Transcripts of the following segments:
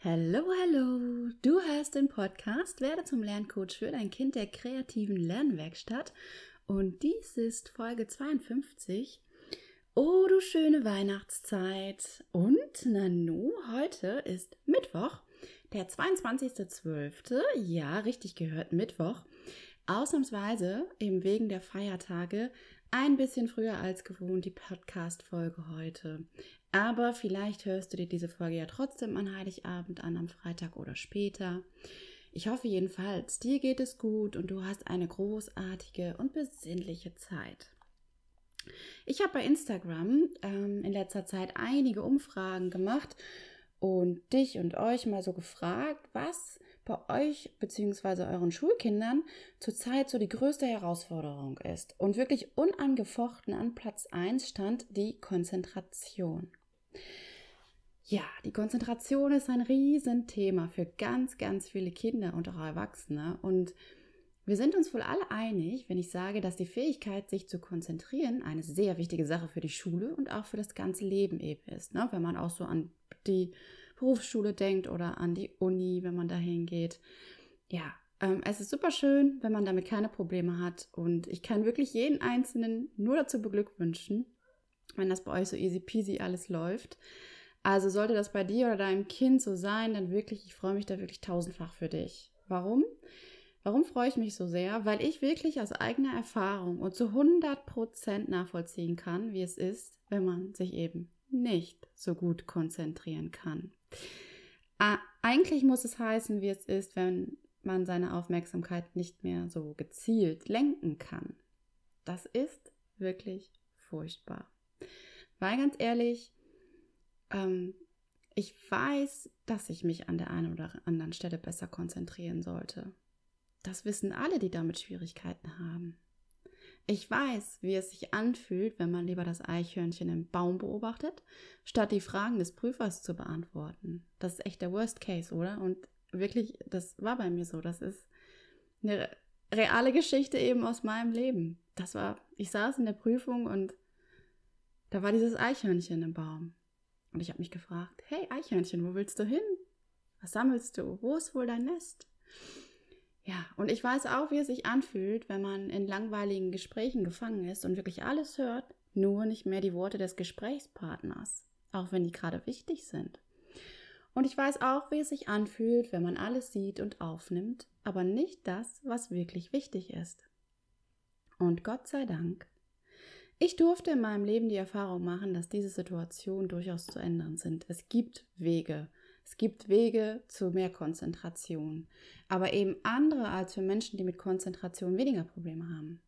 Hallo, hallo. Du hörst den Podcast Werde zum Lerncoach für dein Kind der kreativen Lernwerkstatt. Und dies ist Folge 52. Oh, du schöne Weihnachtszeit. Und Nanu, heute ist Mittwoch, der 22.12. Ja, richtig gehört, Mittwoch. Ausnahmsweise, eben wegen der Feiertage, ein bisschen früher als gewohnt die Podcast-Folge heute. Aber vielleicht hörst du dir diese Folge ja trotzdem an Heiligabend an, am Freitag oder später. Ich hoffe jedenfalls, dir geht es gut und du hast eine großartige und besinnliche Zeit. Ich habe bei Instagram ähm, in letzter Zeit einige Umfragen gemacht und dich und euch mal so gefragt, was bei euch bzw. euren Schulkindern zurzeit so die größte Herausforderung ist. Und wirklich unangefochten an Platz 1 stand die Konzentration. Ja, die Konzentration ist ein Riesenthema für ganz, ganz viele Kinder und auch Erwachsene. Und wir sind uns wohl alle einig, wenn ich sage, dass die Fähigkeit, sich zu konzentrieren, eine sehr wichtige Sache für die Schule und auch für das ganze Leben eben ist. Ne? Wenn man auch so an die Berufsschule denkt oder an die Uni, wenn man dahin geht. Ja, ähm, es ist super schön, wenn man damit keine Probleme hat. Und ich kann wirklich jeden Einzelnen nur dazu beglückwünschen, wenn das bei euch so easy peasy alles läuft. Also sollte das bei dir oder deinem Kind so sein, dann wirklich, ich freue mich da wirklich tausendfach für dich. Warum? Warum freue ich mich so sehr? Weil ich wirklich aus eigener Erfahrung und zu 100% nachvollziehen kann, wie es ist, wenn man sich eben nicht so gut konzentrieren kann. Äh, eigentlich muss es heißen, wie es ist, wenn man seine Aufmerksamkeit nicht mehr so gezielt lenken kann. Das ist wirklich furchtbar. Weil ganz ehrlich, ähm, ich weiß, dass ich mich an der einen oder anderen Stelle besser konzentrieren sollte. Das wissen alle, die damit Schwierigkeiten haben. Ich weiß, wie es sich anfühlt, wenn man lieber das Eichhörnchen im Baum beobachtet, statt die Fragen des Prüfers zu beantworten. Das ist echt der Worst Case, oder? Und wirklich, das war bei mir so. Das ist eine reale Geschichte eben aus meinem Leben. Das war, ich saß in der Prüfung und da war dieses Eichhörnchen im Baum. Und ich habe mich gefragt, hey Eichhörnchen, wo willst du hin? Was sammelst du? Wo ist wohl dein Nest? Ja, und ich weiß auch, wie es sich anfühlt, wenn man in langweiligen Gesprächen gefangen ist und wirklich alles hört, nur nicht mehr die Worte des Gesprächspartners, auch wenn die gerade wichtig sind. Und ich weiß auch, wie es sich anfühlt, wenn man alles sieht und aufnimmt, aber nicht das, was wirklich wichtig ist. Und Gott sei Dank, ich durfte in meinem Leben die Erfahrung machen, dass diese Situationen durchaus zu ändern sind. Es gibt Wege, es gibt Wege zu mehr Konzentration, aber eben andere als für Menschen, die mit Konzentration weniger Probleme haben.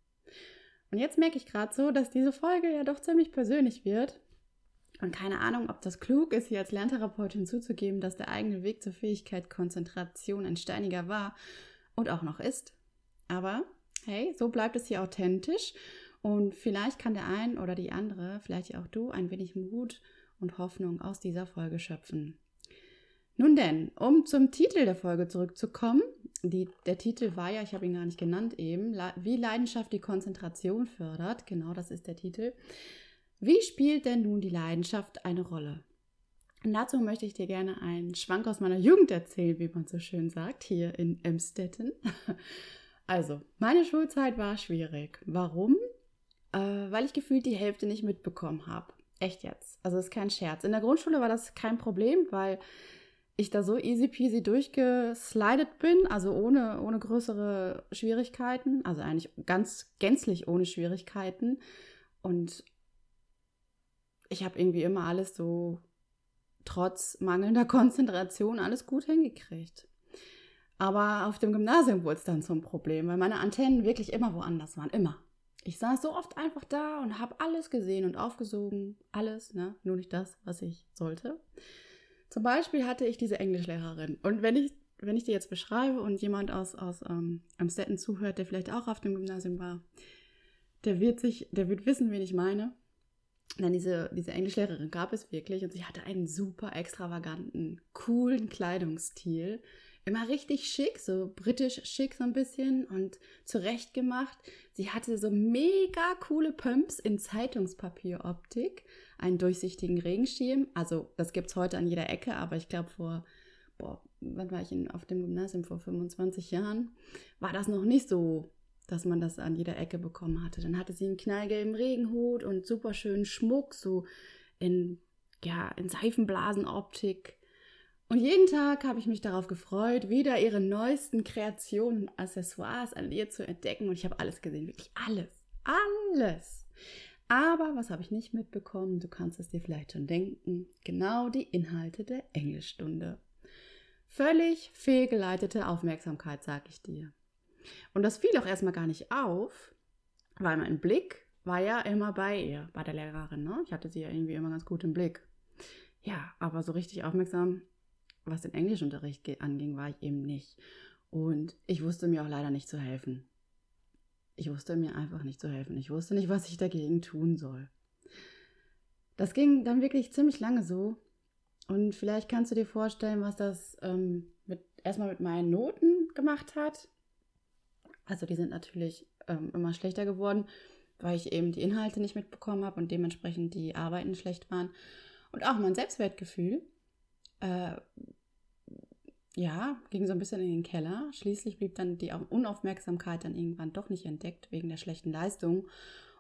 Und jetzt merke ich gerade so, dass diese Folge ja doch ziemlich persönlich wird. Und keine Ahnung, ob das klug ist, hier als Lerntherapeutin zuzugeben, dass der eigene Weg zur Fähigkeit Konzentration ein steiniger war und auch noch ist. Aber hey, so bleibt es hier authentisch und vielleicht kann der ein oder die andere, vielleicht auch du, ein wenig Mut und Hoffnung aus dieser Folge schöpfen. Nun denn, um zum Titel der Folge zurückzukommen, die, der Titel war ja, ich habe ihn gar nicht genannt eben, wie Leidenschaft die Konzentration fördert. Genau, das ist der Titel. Wie spielt denn nun die Leidenschaft eine Rolle? Und dazu möchte ich dir gerne einen Schwank aus meiner Jugend erzählen, wie man so schön sagt, hier in Emstetten. Also, meine Schulzeit war schwierig. Warum? Äh, weil ich gefühlt die Hälfte nicht mitbekommen habe. Echt jetzt. Also, das ist kein Scherz. In der Grundschule war das kein Problem, weil ich da so easy peasy durchgeslidet bin, also ohne, ohne größere Schwierigkeiten, also eigentlich ganz gänzlich ohne Schwierigkeiten. Und ich habe irgendwie immer alles so trotz mangelnder Konzentration alles gut hingekriegt. Aber auf dem Gymnasium wurde es dann zum Problem, weil meine Antennen wirklich immer woanders waren. Immer. Ich saß so oft einfach da und habe alles gesehen und aufgesogen. Alles, ne? Nur nicht das, was ich sollte. Zum Beispiel hatte ich diese Englischlehrerin. Und wenn ich, wenn ich die jetzt beschreibe und jemand aus, aus ähm, Amstetten zuhört, der vielleicht auch auf dem Gymnasium war, der wird sich, der wird wissen, wen ich meine. Denn diese, diese Englischlehrerin gab es wirklich und sie hatte einen super extravaganten, coolen Kleidungsstil. Immer richtig schick, so britisch schick so ein bisschen und zurechtgemacht. Sie hatte so mega coole Pumps in Zeitungspapieroptik, einen durchsichtigen Regenschirm. Also das gibt es heute an jeder Ecke, aber ich glaube vor, boah, wann war ich in, auf dem Gymnasium? Vor 25 Jahren war das noch nicht so dass man das an jeder Ecke bekommen hatte. Dann hatte sie einen knallgelben Regenhut und super schönen Schmuck, so in, ja, in Seifenblasenoptik. Und jeden Tag habe ich mich darauf gefreut, wieder ihre neuesten Kreationen, Accessoires an ihr zu entdecken. Und ich habe alles gesehen, wirklich alles, alles. Aber was habe ich nicht mitbekommen? Du kannst es dir vielleicht schon denken. Genau die Inhalte der Englischstunde. Völlig fehlgeleitete Aufmerksamkeit, sag ich dir. Und das fiel auch erstmal gar nicht auf, weil mein Blick war ja immer bei ihr, bei der Lehrerin. Ne? Ich hatte sie ja irgendwie immer ganz gut im Blick. Ja, aber so richtig aufmerksam, was den Englischunterricht anging, war ich eben nicht. Und ich wusste mir auch leider nicht zu helfen. Ich wusste mir einfach nicht zu helfen. Ich wusste nicht, was ich dagegen tun soll. Das ging dann wirklich ziemlich lange so. Und vielleicht kannst du dir vorstellen, was das ähm, mit, erstmal mit meinen Noten gemacht hat. Also die sind natürlich ähm, immer schlechter geworden, weil ich eben die Inhalte nicht mitbekommen habe und dementsprechend die Arbeiten schlecht waren. Und auch mein Selbstwertgefühl, äh, ja, ging so ein bisschen in den Keller. Schließlich blieb dann die Unaufmerksamkeit dann irgendwann doch nicht entdeckt wegen der schlechten Leistung.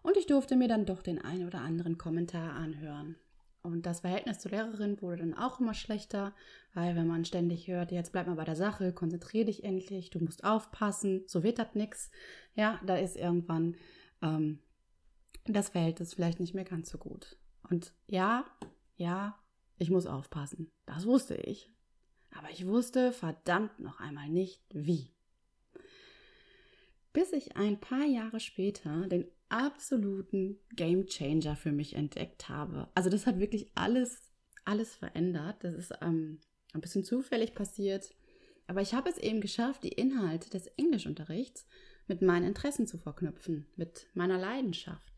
Und ich durfte mir dann doch den einen oder anderen Kommentar anhören. Und das Verhältnis zur Lehrerin wurde dann auch immer schlechter, weil wenn man ständig hört, jetzt bleib mal bei der Sache, konzentrier dich endlich, du musst aufpassen, so wird das nix. Ja, da ist irgendwann ähm, das Verhältnis vielleicht nicht mehr ganz so gut. Und ja, ja, ich muss aufpassen. Das wusste ich. Aber ich wusste verdammt noch einmal nicht wie. Bis ich ein paar Jahre später den absoluten Game Changer für mich entdeckt habe. Also das hat wirklich alles, alles verändert. Das ist ähm, ein bisschen zufällig passiert. Aber ich habe es eben geschafft, die Inhalte des Englischunterrichts mit meinen Interessen zu verknüpfen, mit meiner Leidenschaft.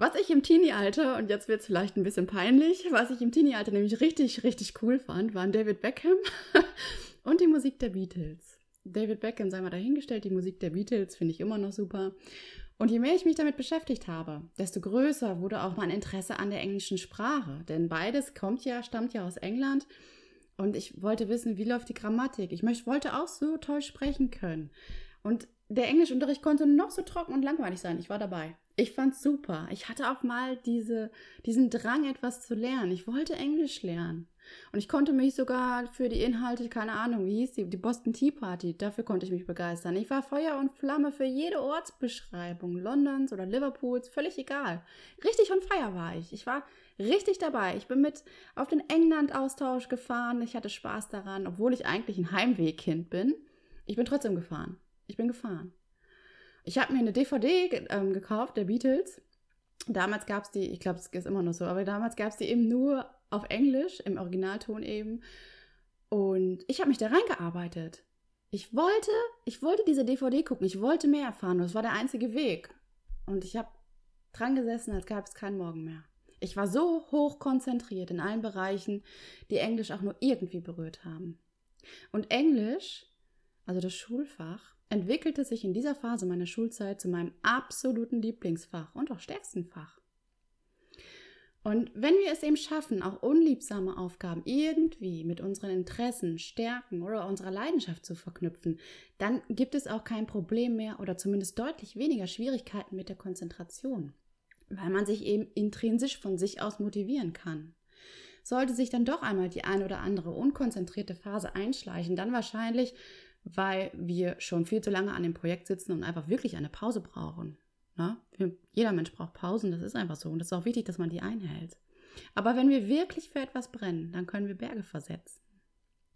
Was ich im Teenie-Alter, und jetzt wird es vielleicht ein bisschen peinlich, was ich im Teenie-Alter nämlich richtig, richtig cool fand, waren David Beckham und die Musik der Beatles. David Beckham sei mal dahingestellt, die Musik der Beatles finde ich immer noch super. Und je mehr ich mich damit beschäftigt habe, desto größer wurde auch mein Interesse an der englischen Sprache. Denn beides kommt ja, stammt ja aus England. Und ich wollte wissen, wie läuft die Grammatik. Ich möchte, wollte auch so toll sprechen können. Und der Englischunterricht konnte noch so trocken und langweilig sein. Ich war dabei. Ich fand's super. Ich hatte auch mal diese, diesen Drang, etwas zu lernen. Ich wollte Englisch lernen. Und ich konnte mich sogar für die Inhalte, keine Ahnung, wie hieß die, die Boston Tea Party, dafür konnte ich mich begeistern. Ich war Feuer und Flamme für jede Ortsbeschreibung Londons oder Liverpools, völlig egal. Richtig on fire war ich. Ich war richtig dabei. Ich bin mit auf den England-Austausch gefahren. Ich hatte Spaß daran, obwohl ich eigentlich ein Heimwegkind bin. Ich bin trotzdem gefahren. Ich bin gefahren. Ich habe mir eine DVD ähm, gekauft, der Beatles. Damals gab es die, ich glaube, es ist immer noch so, aber damals gab es die eben nur auf Englisch, im Originalton eben. Und ich habe mich da reingearbeitet. Ich wollte, ich wollte diese DVD gucken, ich wollte mehr erfahren. Das war der einzige Weg. Und ich habe dran gesessen, als gab es keinen Morgen mehr. Ich war so hoch konzentriert in allen Bereichen, die Englisch auch nur irgendwie berührt haben. Und Englisch, also das Schulfach, entwickelte sich in dieser Phase meiner Schulzeit zu meinem absoluten Lieblingsfach und auch stärksten Fach. Und wenn wir es eben schaffen, auch unliebsame Aufgaben irgendwie mit unseren Interessen, Stärken oder unserer Leidenschaft zu verknüpfen, dann gibt es auch kein Problem mehr oder zumindest deutlich weniger Schwierigkeiten mit der Konzentration, weil man sich eben intrinsisch von sich aus motivieren kann. Sollte sich dann doch einmal die ein oder andere unkonzentrierte Phase einschleichen, dann wahrscheinlich, weil wir schon viel zu lange an dem Projekt sitzen und einfach wirklich eine Pause brauchen. Ne? Jeder Mensch braucht Pausen, das ist einfach so. Und es ist auch wichtig, dass man die einhält. Aber wenn wir wirklich für etwas brennen, dann können wir Berge versetzen.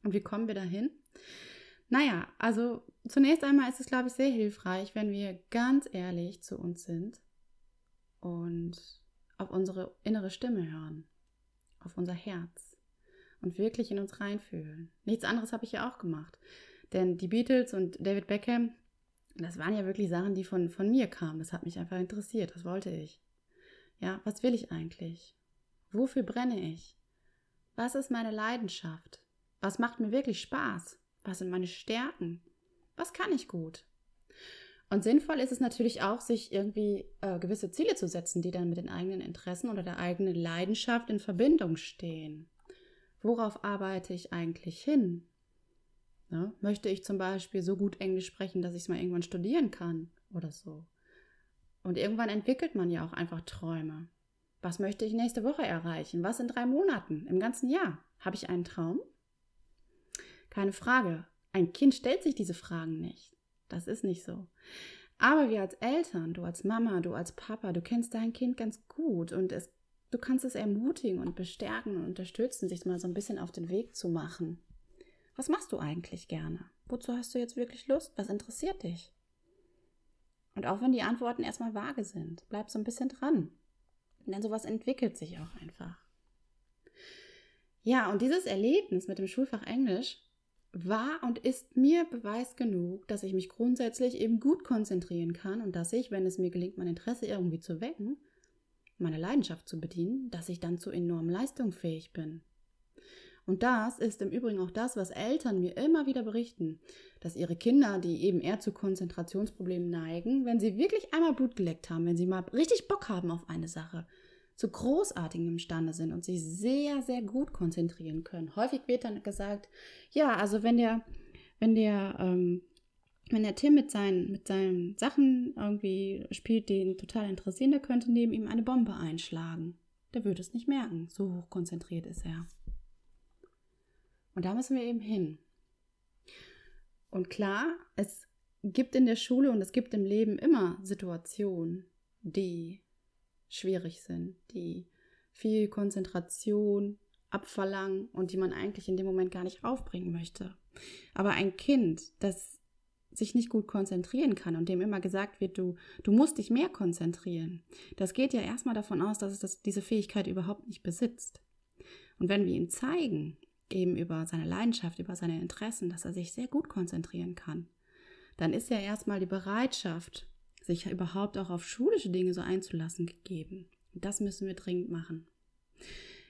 Und wie kommen wir dahin? Naja, also zunächst einmal ist es, glaube ich, sehr hilfreich, wenn wir ganz ehrlich zu uns sind und auf unsere innere Stimme hören, auf unser Herz und wirklich in uns reinfühlen. Nichts anderes habe ich ja auch gemacht. Denn die Beatles und David Beckham, das waren ja wirklich Sachen, die von, von mir kamen. Das hat mich einfach interessiert. Das wollte ich. Ja, was will ich eigentlich? Wofür brenne ich? Was ist meine Leidenschaft? Was macht mir wirklich Spaß? Was sind meine Stärken? Was kann ich gut? Und sinnvoll ist es natürlich auch, sich irgendwie äh, gewisse Ziele zu setzen, die dann mit den eigenen Interessen oder der eigenen Leidenschaft in Verbindung stehen. Worauf arbeite ich eigentlich hin? Ja, möchte ich zum Beispiel so gut Englisch sprechen, dass ich es mal irgendwann studieren kann oder so? Und irgendwann entwickelt man ja auch einfach Träume. Was möchte ich nächste Woche erreichen? Was in drei Monaten? Im ganzen Jahr? Habe ich einen Traum? Keine Frage. Ein Kind stellt sich diese Fragen nicht. Das ist nicht so. Aber wir als Eltern, du als Mama, du als Papa, du kennst dein Kind ganz gut und es, du kannst es ermutigen und bestärken und unterstützen, sich mal so ein bisschen auf den Weg zu machen. Was machst du eigentlich gerne? Wozu hast du jetzt wirklich Lust? Was interessiert dich? Und auch wenn die Antworten erstmal vage sind, bleib so ein bisschen dran. Denn sowas entwickelt sich auch einfach. Ja, und dieses Erlebnis mit dem Schulfach Englisch war und ist mir Beweis genug, dass ich mich grundsätzlich eben gut konzentrieren kann und dass ich, wenn es mir gelingt, mein Interesse irgendwie zu wecken, meine Leidenschaft zu bedienen, dass ich dann zu enorm leistungsfähig bin. Und das ist im Übrigen auch das, was Eltern mir immer wieder berichten, dass ihre Kinder, die eben eher zu Konzentrationsproblemen neigen, wenn sie wirklich einmal Blut geleckt haben, wenn sie mal richtig Bock haben auf eine Sache, zu großartigem imstande sind und sich sehr, sehr gut konzentrieren können. Häufig wird dann gesagt, ja, also wenn der, wenn der, ähm, wenn der Tim mit seinen, mit seinen Sachen irgendwie spielt, die ihn total interessieren, der könnte neben ihm eine Bombe einschlagen. Der würde es nicht merken. So hoch konzentriert ist er. Und da müssen wir eben hin. Und klar, es gibt in der Schule und es gibt im Leben immer Situationen, die schwierig sind, die viel Konzentration abverlangen und die man eigentlich in dem Moment gar nicht aufbringen möchte. Aber ein Kind, das sich nicht gut konzentrieren kann und dem immer gesagt wird, du, du musst dich mehr konzentrieren, das geht ja erstmal davon aus, dass es das, diese Fähigkeit überhaupt nicht besitzt. Und wenn wir ihm zeigen, eben über seine Leidenschaft, über seine Interessen, dass er sich sehr gut konzentrieren kann, dann ist ja erstmal die Bereitschaft, sich überhaupt auch auf schulische Dinge so einzulassen, gegeben. Das müssen wir dringend machen.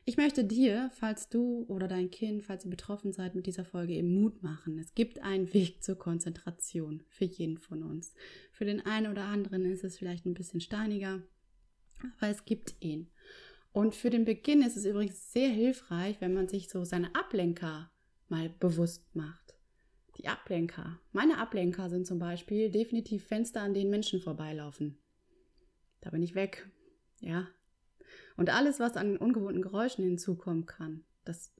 Ich möchte dir, falls du oder dein Kind, falls ihr betroffen seid mit dieser Folge, eben Mut machen. Es gibt einen Weg zur Konzentration für jeden von uns. Für den einen oder anderen ist es vielleicht ein bisschen steiniger, aber es gibt ihn. Und für den Beginn ist es übrigens sehr hilfreich, wenn man sich so seine Ablenker mal bewusst macht. Die Ablenker. Meine Ablenker sind zum Beispiel definitiv Fenster, an denen Menschen vorbeilaufen. Da bin ich weg. Ja. Und alles, was an ungewohnten Geräuschen hinzukommen kann, das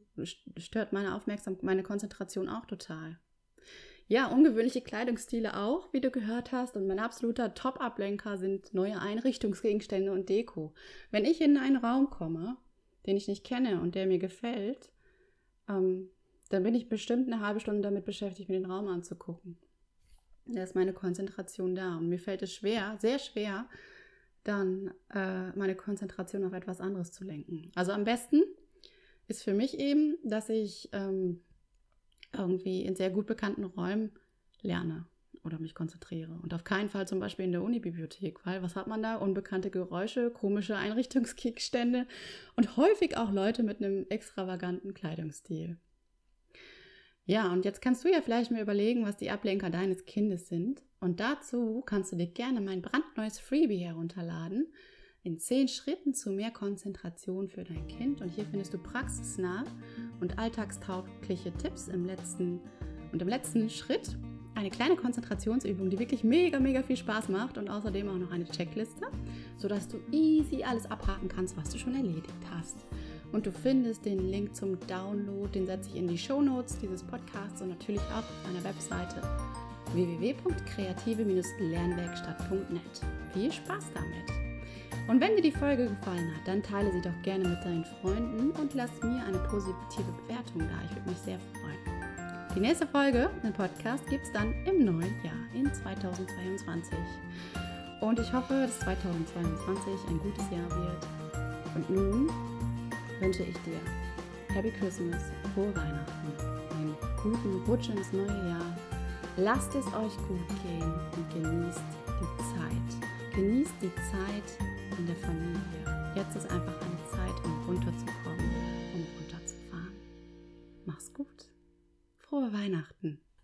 stört meine Aufmerksamkeit, meine Konzentration auch total. Ja, ungewöhnliche Kleidungsstile auch, wie du gehört hast. Und mein absoluter Top-Ablenker sind neue Einrichtungsgegenstände und Deko. Wenn ich in einen Raum komme, den ich nicht kenne und der mir gefällt, ähm, dann bin ich bestimmt eine halbe Stunde damit beschäftigt, mir den Raum anzugucken. Da ist meine Konzentration da. Und mir fällt es schwer, sehr schwer, dann äh, meine Konzentration auf etwas anderes zu lenken. Also am besten ist für mich eben, dass ich ähm, irgendwie in sehr gut bekannten Räumen lerne oder mich konzentriere. Und auf keinen Fall zum Beispiel in der Unibibliothek, weil was hat man da? Unbekannte Geräusche, komische Einrichtungskickstände und häufig auch Leute mit einem extravaganten Kleidungsstil. Ja, und jetzt kannst du ja vielleicht mal überlegen, was die Ablenker deines Kindes sind. Und dazu kannst du dir gerne mein brandneues Freebie herunterladen in zehn Schritten zu mehr Konzentration für dein Kind. Und hier findest du praxisnah und alltagstaugliche Tipps im letzten und im letzten Schritt eine kleine Konzentrationsübung, die wirklich mega, mega viel Spaß macht und außerdem auch noch eine Checkliste, sodass du easy alles abhaken kannst, was du schon erledigt hast. Und du findest den Link zum Download, den setze ich in die Show Notes dieses Podcasts und natürlich auch auf meiner Webseite www.kreative-lernwerkstatt.net. Viel Spaß damit! Und wenn dir die Folge gefallen hat, dann teile sie doch gerne mit deinen Freunden und lass mir eine positive Bewertung da. Ich würde mich sehr freuen. Die nächste Folge im Podcast gibt es dann im neuen Jahr, in 2022. Und ich hoffe, dass 2022 ein gutes Jahr wird. Und nun wünsche ich dir Happy Christmas, frohe Weihnachten, einen guten Rutsch ins neue Jahr. Lasst es euch gut gehen und genießt die Zeit. Genießt die Zeit in der Familie. Jetzt ist einfach eine Zeit, um runterzukommen, um runterzufahren. Mach's gut. Frohe Weihnachten.